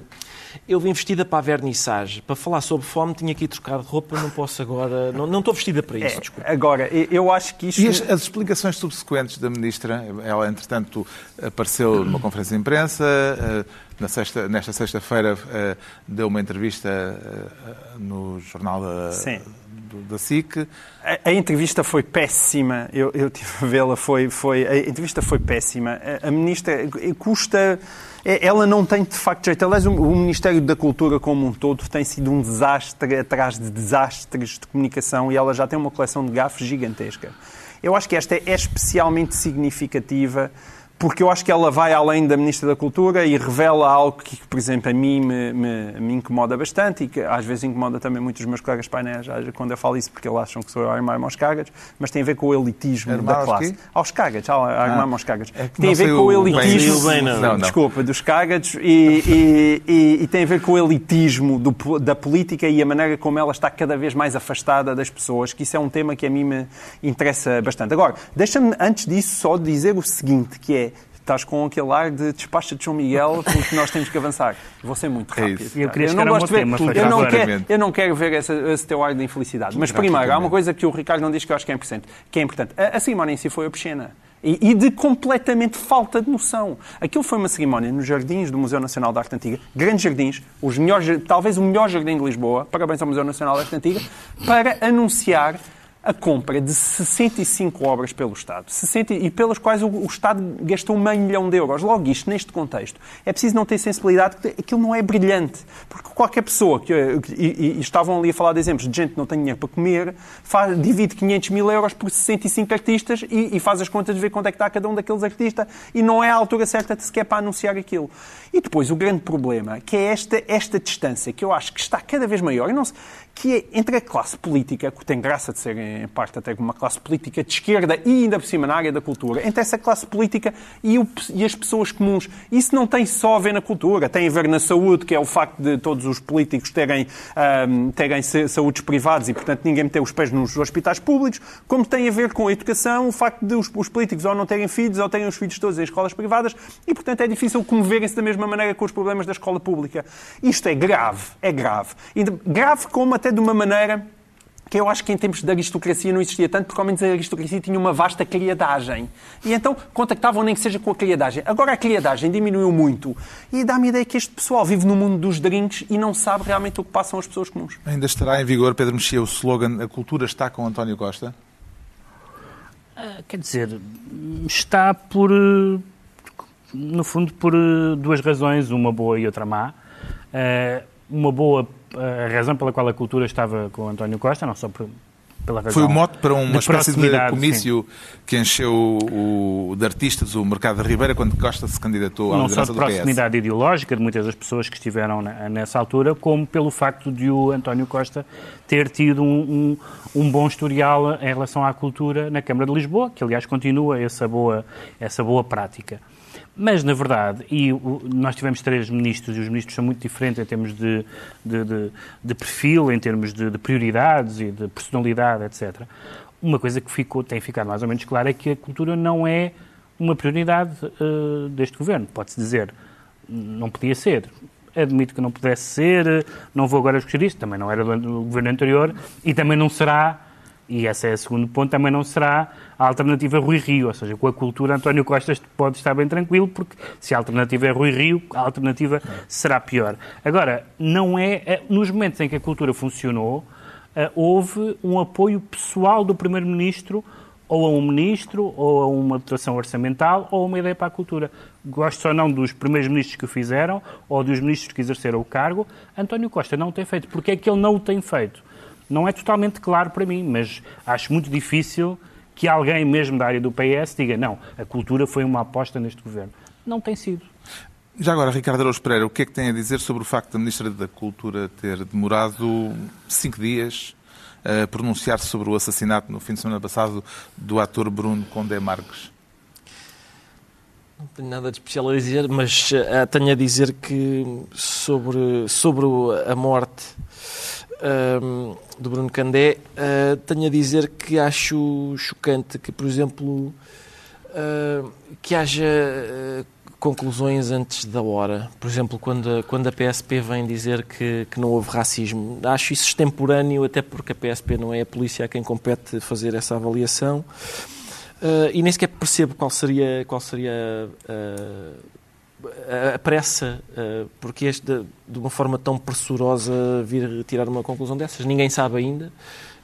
eu vim vestida para a vernissage, para falar sobre fome tinha que ir trocar de roupa, não posso agora, não, não estou vestida para isso, É, desculpa. agora, eu- eu acho que isto... E as, as explicações subsequentes da ministra, ela entretanto apareceu numa conferência de imprensa, eh, na sexta, nesta sexta-feira eh, deu uma entrevista eh, no jornal da, Sim. Do- da SIC. A, a entrevista foi péssima. Eu, eu tive a vê-la, foi, foi, a entrevista foi péssima. A, a ministra eh, custa. é- Ela não tem de facto jeito. Aliás, o, o Ministério da Cultura como um todo tem sido um desastre atrás de desastres de comunicação e ela já tem uma coleção de gafes gigantesca. Eu acho que esta é especialmente significativa porque eu acho que ela vai além da Ministra da Cultura e revela algo que, por exemplo, a mim me, me- me incomoda bastante e que às vezes incomoda também muitos dos meus colegas painéis quando eu falo isso, porque eles acham que sou eu a armar-me aos cagas, mas tem a ver com o elitismo Armar da aos classe. quê? Aos cagas, a armar-me aos cagas. é tem a ver com o elitismo. Bem, não. Não, não. Desculpa, dos cagados e, e- e- e tem a ver com o elitismo do da política e a maneira como ela está cada vez mais afastada das pessoas, que isso é um tema que a mim me interessa bastante. Agora, deixa-me, antes disso, só dizer o seguinte, que é estás com aquele ar de despacha de João Miguel porque nós temos que avançar. Vou ser muito É rápido. isso. Eu queria não gosto de ver, tema, eu, não quero, eu não quero ver essa- esse teu ar de infelicidade. Mas primeiro, há uma coisa que o Ricardo não diz que eu acho que é importante. Que é importante. A, a cerimónia em si foi obscena. E, e de completamente falta de noção. Aquilo foi uma cerimónia nos jardins do Museu Nacional de Arte Antiga, grandes jardins, os melhores, talvez o melhor jardim de Lisboa, parabéns ao Museu Nacional de Arte Antiga, para anunciar a compra de 65 obras pelo Estado, 60, e pelas quais o, o Estado gastou meio milhão de euros. Logo, isto, neste contexto, é preciso não ter sensibilidade, porque aquilo não é brilhante. Porque qualquer pessoa, que, que- e, e estavam ali a falar de exemplos de gente que não tem dinheiro para comer, faz, divide 500 mil euros por 65 artistas e, e faz as contas de ver quanto é que está cada um daqueles artistas e não é a altura certa sequer para anunciar aquilo. E depois, o grande problema, que é esta, esta distância, que eu acho que está cada vez maior, e não que é entre a classe política, que tem graça de ser em parte até uma classe política de esquerda e ainda por cima na área da cultura, entre essa classe política e, o- e as pessoas comuns. Isso não tem só a ver na cultura, tem a ver na saúde, que é o facto de todos os políticos terem, ahm, terem sa- saúdes privados e, portanto, ninguém meter os pés nos hospitais públicos, como tem a ver com a educação, o facto de os, os políticos ou não terem filhos ou terem os filhos todos em escolas privadas e, portanto, é difícil comoverem-se da mesma maneira com os problemas da escola pública. Isto é grave, é grave. E grave como até de uma maneira que eu acho que em tempos de aristocracia não existia tanto, porque ao menos a aristocracia tinha uma vasta criadagem. E então contactavam nem que seja com a criadagem. Agora a criadagem diminuiu muito e dá-me a ideia que este pessoal vive no mundo dos drinks e não sabe realmente o que passam as pessoas comuns. Ainda estará em vigor, Pedro Mexia, o slogan A cultura está com António Costa? Ah, Quer dizer, está por, eh, no fundo, por eh, duas razões, uma boa e outra má. Eh, Uma boa, a razão pela qual a cultura estava com António Costa, não só por, Foi o mote para uma de espécie de comício que encheu o, de artistas o mercado da Ribeira quando Costa se candidatou à não só liderança de do PS. proximidade ideológica de muitas das pessoas que estiveram na- nessa altura, como pelo facto de o António Costa ter tido um, um- um bom historial em relação à cultura na Câmara de Lisboa, que aliás continua essa boa, essa boa prática. Mas, na verdade, e nós tivemos três ministros, e os ministros são muito diferentes em termos de, de, de- de perfil, em termos de, de prioridades e de personalidade, etc. Uma coisa que ficou, tem ficado mais ou menos clara é que a cultura não é uma prioridade eh, deste governo. Pode-se dizer, não podia ser. Admito que não pudesse ser, não vou agora discutir isto, também não era do governo anterior e também não será, e esse é o segundo ponto, também não será a alternativa Rui Rio, ou seja, com a cultura António Costa pode estar bem tranquilo, porque se a alternativa é Rui Rio, a alternativa será pior. Agora, não é, é- nos momentos em que a cultura funcionou, eh, houve um apoio pessoal do Primeiro-Ministro ou a um ministro, ou a uma dotação orçamental, ou a uma ideia para a cultura. Gosto ou não dos primeiros ministros que o fizeram, ou dos ministros que exerceram o cargo, António Costa não o tem feito. Porque é que ele não o tem feito? Não é totalmente claro para mim, mas acho muito difícil que alguém mesmo da área do PS diga não, a cultura foi uma aposta neste governo. Não tem sido. Já agora, Ricardo Araújo Pereira, o que é que tem a dizer sobre o facto da Ministra da Cultura ter demorado cinco dias a pronunciar-se sobre o assassinato no fim de semana passado do ator Bruno Condé Marques? Não tenho nada de especial a dizer, mas eh, tenho a dizer que sobre, sobre a morte ahm, do Bruno Candé, eh, tenho a dizer que acho chocante que, por exemplo, ah, que haja eh, conclusões antes da hora. Por exemplo, quando, a- quando a PSP vem dizer que, que não houve racismo. Acho isso extemporâneo, até porque a PSP não é a polícia a quem compete fazer essa avaliação. Uh, e nem sequer percebo qual seria, qual seria uh, a- pressa, porque este, de, uma forma tão pressurosa, vir tirar uma conclusão dessas. Ninguém sabe ainda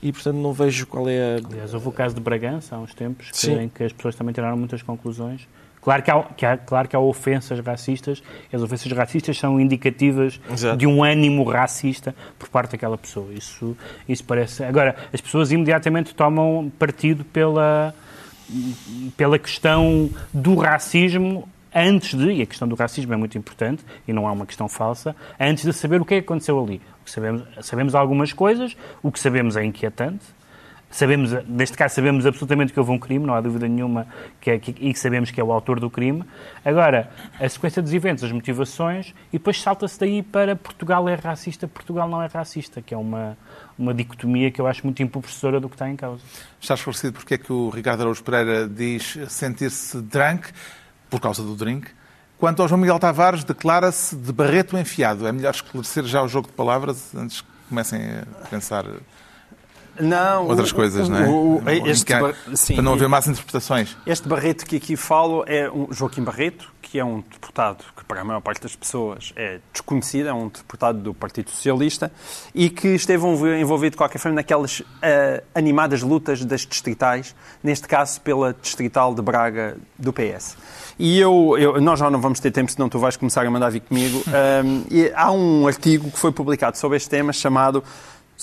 e, portanto, não vejo qual é a. Aliás, houve o caso de Bragança há uns tempos, que- em que as pessoas também tiraram muitas conclusões. Claro que, há, que há- claro que há ofensas racistas, e as ofensas racistas são indicativas Exato. de um ânimo racista por parte daquela pessoa. Isso, isso parece. Agora, as pessoas imediatamente tomam partido pela, pela questão do racismo antes de, e a questão do racismo é muito importante, e não é uma questão falsa, antes de saber o que é que aconteceu ali. Sabemos, sabemos algumas coisas, o que sabemos é inquietante, Sabemos, neste caso, sabemos absolutamente que houve um crime, não há dúvida nenhuma, que é, que, e sabemos que é o autor do crime. Agora, a sequência dos eventos, as motivações, e depois salta-se daí para Portugal é racista, Portugal não é racista, que é uma, uma dicotomia que eu acho muito empobrecedora do que está em causa. Está esclarecido porque é que o Ricardo Araújo Pereira diz sentir-se drunk. Por causa do drink. Quanto ao João Miguel Tavares, declara-se de barreto enfiado. É melhor esclarecer já o jogo de palavras antes que comecem a pensar Não, outras o- coisas, o- não é? o- este sim, para não haver más interpretações. Este Barreto que aqui falo é um Joaquim Barreto, que é um deputado que para a maior parte das pessoas é desconhecido, é um deputado do Partido Socialista e que esteve envol- envolvido de qualquer forma naquelas ah, animadas lutas das distritais, neste caso pela distrital de Braga do PS. E eu, eu- nós já não vamos ter tempo, senão tu vais começar a mandar vir comigo. Ahm, e há um artigo que foi publicado sobre este tema chamado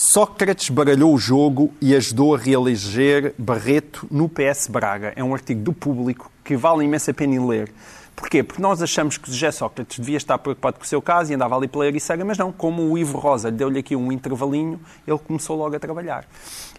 Sócrates baralhou o jogo e ajudou a reeleger Barreto no PS Braga. É um artigo do público que vale imensa pena em ler. Porquê? Porque nós achamos que o José Sócrates devia estar preocupado com o seu caso e andava ali pela Ericeira, mas não. Como o Ivo Rosa lhe deu-lhe aqui um intervalinho, ele começou logo a trabalhar.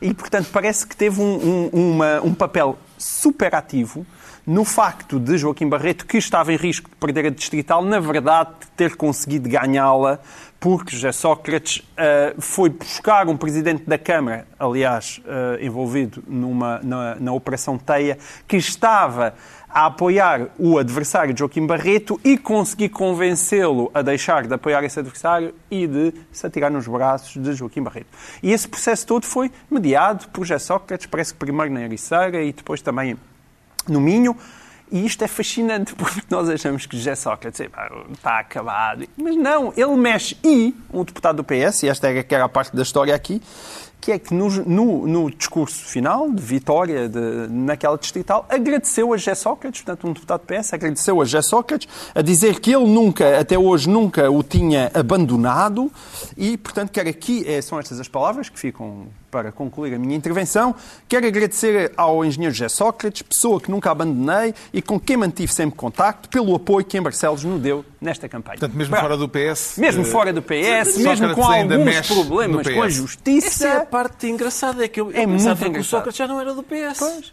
E, portanto, parece que teve um, um- uma- um papel super ativo no facto de Joaquim Barreto, que estava em risco de perder a distrital, na verdade, ter conseguido ganhá-la, porque José Sócrates eh, foi buscar um presidente da Câmara, aliás, eh, envolvido numa, na, na Operação Teia, que estava a apoiar o adversário Joaquim Barreto e conseguir convencê-lo a deixar de apoiar esse adversário e de se atirar nos braços de Joaquim Barreto. E esse processo todo foi mediado por José Sócrates, parece que primeiro na Ericeira e depois também no Minho. E isto é fascinante porque nós achamos que José Sócrates está acabado. Mas não, ele mexe. E um deputado do PS, e esta era que era a parte da história aqui, que é que no, no, no discurso final de vitória de, naquela distrital agradeceu a José Sócrates, portanto um deputado do PS agradeceu a José Sócrates a dizer que ele nunca, até hoje, nunca o tinha abandonado e, portanto, quero aqui, é, são estas as palavras que ficam para concluir a minha intervenção. Quero agradecer ao engenheiro José Sócrates, pessoa que nunca abandonei e com quem mantive sempre contacto, pelo apoio que em Barcelos nos deu nesta campanha. Portanto, mesmo Bravo. fora do PS. Mesmo eh, fora do PS, Sócrates mesmo com alguns problemas com a PS. justiça. É a parte engraçada, é que eu, É eu muito que o engraçado. Sócrates já não era do PS. Pois,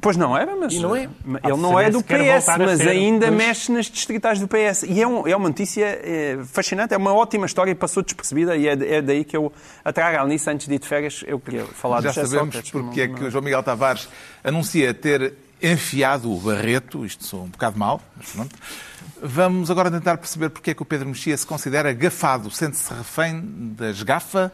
pois não era, mas. Não é. mas Há Ele de não é do PS, a mas ainda Pois. mexe nas distritais do PS. E é, um- é uma notícia eh, fascinante, é uma ótima história e passou despercebida. E é, é daí que eu, a trago nisso, antes de ir de férias, eu queria falar Já do José sabemos Sócrates. porque é Não- que o João Miguel Tavares anuncia ter enfiado o Barreto, isto sou um bocado mal, mas pronto. Vamos agora tentar perceber porque é que o Pedro Mexia se considera gafado, sente-se refém das GAFA.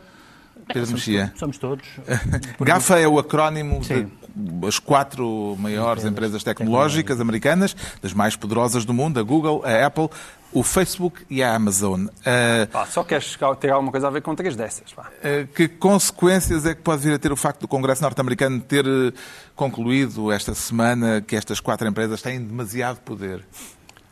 Pedro Mexia. Somos todos. GAFA é o acrónimo Sim. das quatro maiores empresas tecnológicas americanas, das mais poderosas do mundo, a Google, a Apple, o Facebook e a Amazon. Ah, Pá, só queres ter alguma coisa a ver com três dessas. pá. Eh, Que consequências é que pode vir a ter o facto do Congresso norte-americano ter eh, concluído esta semana que estas quatro empresas têm demasiado poder?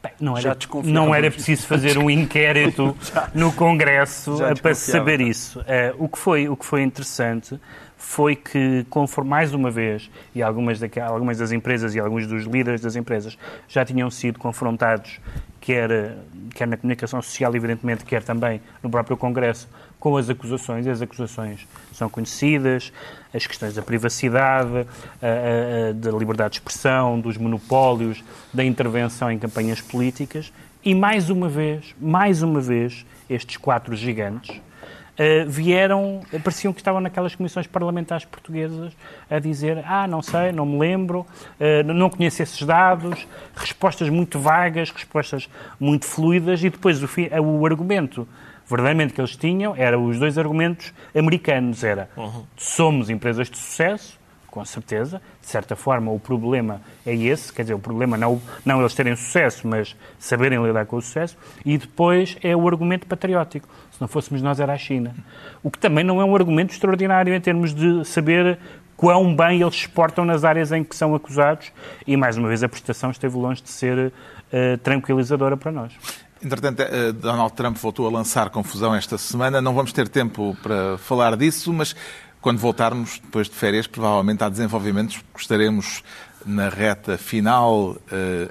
Bem, Não era, não era preciso fazer um inquérito no Congresso eh, para saber isso. Eh, o, que foi, o que foi interessante foi que, conforme mais uma vez, e algumas, algumas das empresas e alguns dos líderes das empresas já tinham sido confrontados, quer, eh, quer na comunicação social, evidentemente, quer também no próprio Congresso, com as acusações. As acusações são conhecidas, as questões da privacidade, a- a- da liberdade de expressão, dos monopólios, da intervenção em campanhas políticas. E mais uma vez, mais uma vez, estes quatro gigantes eh, vieram, pareciam que estavam naquelas comissões parlamentares portuguesas a dizer ah, não sei, não me lembro, eh, não conheço esses dados, respostas muito vagas, respostas muito fluidas e depois o, o argumento verdadeiramente que eles tinham eram os dois argumentos americanos, era somos empresas de sucesso, com certeza. De certa forma, o problema é esse, quer dizer, o problema não, não eles terem sucesso, mas saberem lidar com o sucesso. E depois é o argumento patriótico. Se não fôssemos nós, era a China. O que também não é um argumento extraordinário em termos de saber quão bem eles exportam nas áreas em que são acusados. E, mais uma vez, a prestação esteve longe de ser eh, tranquilizadora para nós. Entretanto, eh, Donald Trump voltou a lançar confusão esta semana. Não vamos ter tempo para falar disso, mas quando voltarmos depois de férias, provavelmente há desenvolvimentos que estaremos na reta final eh,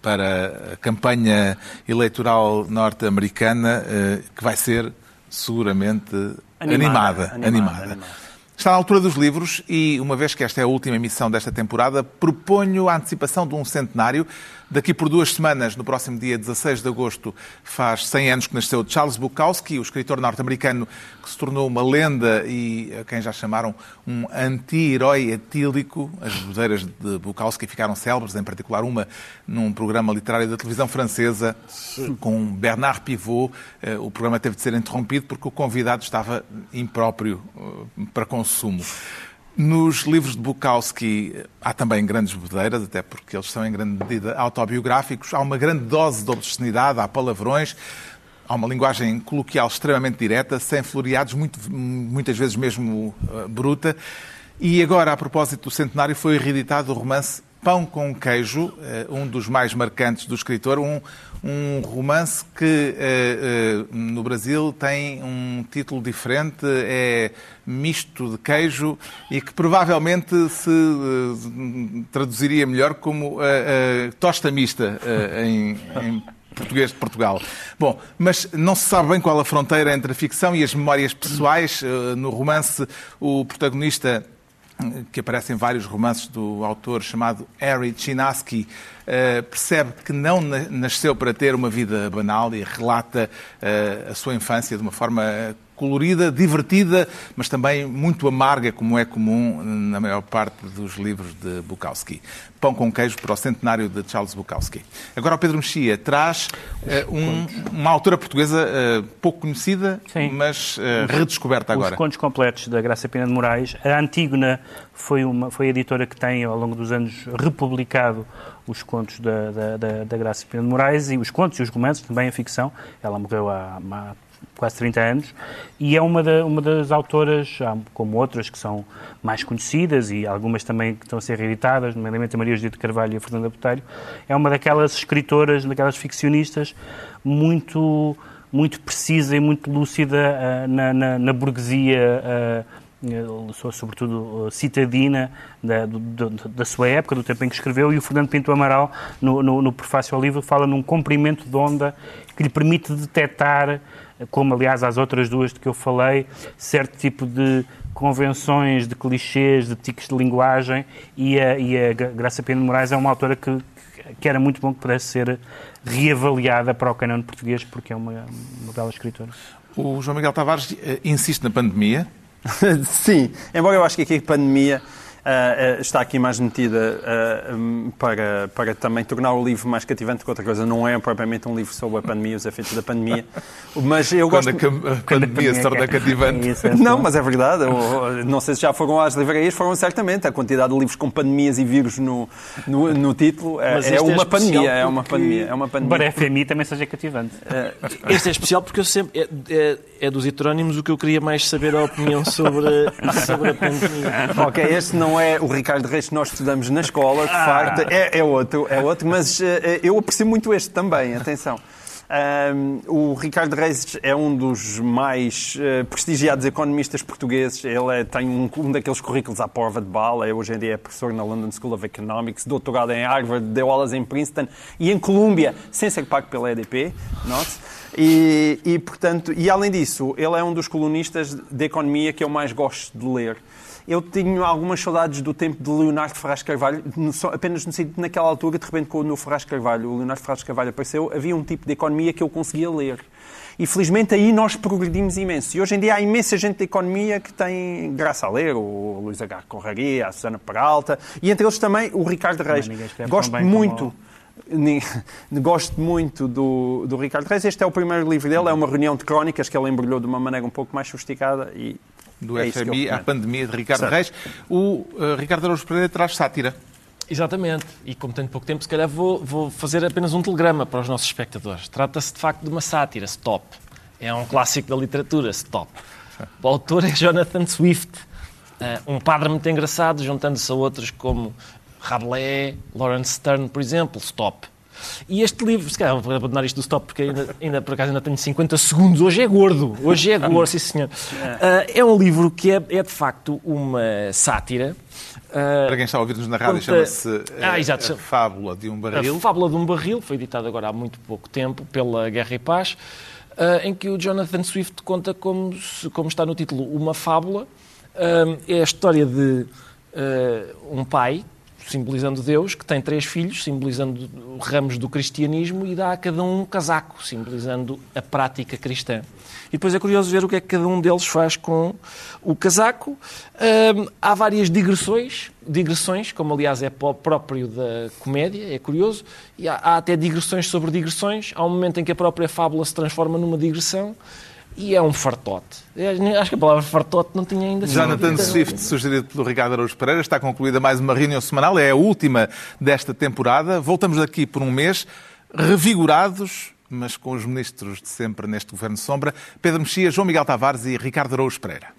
para a campanha eleitoral norte-americana, eh, que vai ser seguramente Animada, animada. animada, animada. Está na altura dos livros e, uma vez que esta é a última emissão desta temporada, proponho a antecipação de um centenário. Daqui por duas semanas, no próximo dia 16 de agosto, faz 100 anos que nasceu Charles Bukowski, o escritor norte-americano que se tornou uma lenda e a quem já chamaram um anti-herói etílico. As bodeiras de Bukowski ficaram célebres, em particular uma num programa literário da televisão francesa com Bernard Pivot. Eh, o programa teve de ser interrompido porque o convidado estava impróprio eh, para consumo. Nos livros de Bukowski há também grandes bodeiras, até porque eles são em grande medida autobiográficos. Há uma grande dose de obscenidade, há palavrões, há uma linguagem coloquial extremamente direta, sem floreados, muito, muitas vezes mesmo uh, bruta. E agora, a propósito do centenário, foi reeditado o romance Pão com Queijo, uh, um dos mais marcantes do escritor, um, um romance que uh, uh, no Brasil tem um título diferente, é misto de queijo e que provavelmente se traduziria melhor como tosta mista em, em português de Portugal. Bom, mas não se sabe bem qual a fronteira entre a ficção e as memórias pessoais. No romance, o protagonista que aparece em vários romances do autor chamado Harry Chinaski, uh, percebe que não nasceu para ter uma vida banal e relata uh, a sua infância de uma forma colorida, divertida, mas também muito amarga, como é comum na maior parte dos livros de Bukowski. Pão com queijo para o centenário de Charles Bukowski. Agora o Pedro Mexia traz uh, um, uma autora portuguesa uh, pouco conhecida, Sim. mas uh, redescoberta agora. Os contos completos da Graça Pena de Moraes. A Antígona foi, uma, foi a editora que tem, ao longo dos anos, republicado os contos da, da, da, da Graça Pena de Moraes e os contos e os romances, também a ficção. Ela morreu há, há quase 30 anos, e é uma, da, uma das autoras, como outras que são mais conhecidas e algumas também que estão a ser reeditadas, nomeadamente a Maria de Carvalho e a Fernanda Botelho, é uma daquelas escritoras, daquelas ficcionistas muito, muito precisa e muito lúcida uh, na, na, na, burguesia uh, sobretudo citadina da, do, da, sua época, do tempo em que escreveu, e o Fernando Pinto Amaral, no, no, no prefácio ao livro, fala num comprimento de onda que lhe permite detectar como aliás às outras duas de que eu falei, certo tipo de convenções, de clichês, de tiques de linguagem, e a, e a Graça Pena de Moraes é uma autora que, que era muito bom que pudesse ser reavaliada para o canão português, porque é uma, uma bela escritora. O João Miguel Tavares eh, insiste na pandemia. Sim, embora eu acho que aqui a pandemia uh, está aqui mais metida uh, para, para também tornar o livro mais cativante que outra coisa. Não é propriamente um livro sobre a pandemia, os efeitos da pandemia. Mas eu Quando gosto... a, a pandemia se torna cativante. É não, mas é verdade. Eu, não sei se já foram às livrarias, foram certamente. A quantidade de livros com pandemias e vírus no, no, no título é, é, uma pandemia, é uma pandemia. É uma pandemia. Para a FMI também seja cativante. Este é especial porque eu sempre... É, é, é dos heterónimos o que eu queria mais saber a opinião sobre, sobre a pandemia. Ok, este não é o Ricardo Reis que nós estudamos na escola, de facto, é, é, outro, é outro, mas uh, eu aprecio muito este também, atenção. Um, o Ricardo Reis é um dos mais uh, prestigiados economistas portugueses. Ele é, tem um, um, daqueles currículos à prova de bala. É, hoje em dia é professor na London School of Economics, doutorado em Harvard, deu aulas em Princeton e em Colômbia, sem ser pago pela EDP. Note. E, e, portanto, e além disso, ele é um dos colunistas de economia que eu mais gosto de ler eu tenho algumas saudades do tempo de Leonardo Ferraz Carvalho, apenas no sentido naquela altura, de repente, quando o Ferraz Carvalho, o Leonardo Ferraz Carvalho apareceu, havia um tipo de economia que eu conseguia ler. E felizmente aí nós progredimos imenso. E hoje em dia há imensa gente da economia que tem graça a ler, o Luís H. Corraria, a Susana Peralta, e entre eles também o Ricardo Reis. Gosto muito. Gosto muito do, do Ricardo Reis. Este é o primeiro livro dele, é uma reunião de crónicas que ele embrulhou de uma maneira um pouco mais sofisticada e do é FMI à pandemia de Ricardo certo. Reis. O uh, Ricardo Araújo Pereira traz sátira. Exatamente. E como tenho pouco tempo, se calhar vou, vou fazer apenas um telegrama para os nossos espectadores. Trata-se de facto de uma sátira, Stop. É um clássico da literatura, Stop. O autor é Jonathan Swift, uh, um padre muito engraçado, juntando-se a outros como Rabelais, Lawrence Stern, por exemplo, Stop. E este livro, se calhar vou abandonar isto do stop, porque ainda, ainda por acaso ainda tenho 50 segundos. Hoje é gordo, hoje é gordo, sim senhor. Uh, é um livro que é, é de facto uma sátira. Uh, Para quem está a ouvir-nos na rádio, chama-se uh, ah, a Fábula de um Barril. A Fábula de um Barril, foi editado agora há muito pouco tempo pela Guerra e Paz, uh, em que o Jonathan Swift conta como, como está no título, uma fábula é a história de um pai, simbolizando Deus, que tem três filhos, simbolizando ramos do cristianismo, e dá a cada um um casaco, simbolizando a prática cristã. E depois é curioso ver o que é que cada um deles faz com o casaco. Há várias digressões, digressões, como aliás é próprio da comédia, é curioso, e há, há até digressões sobre digressões. Há um momento em que a própria fábula se transforma numa digressão e é um fartote. Acho que a palavra fartote não tinha ainda sido. Jonathan Swift, sugerido pelo Ricardo Araújo Pereira, está concluída mais uma reunião semanal, é a última desta temporada. Voltamos aqui por um mês, revigorados, mas com os ministros de sempre neste Governo Sombra, Pedro Mexia, João Miguel Tavares e Ricardo Araújo Pereira.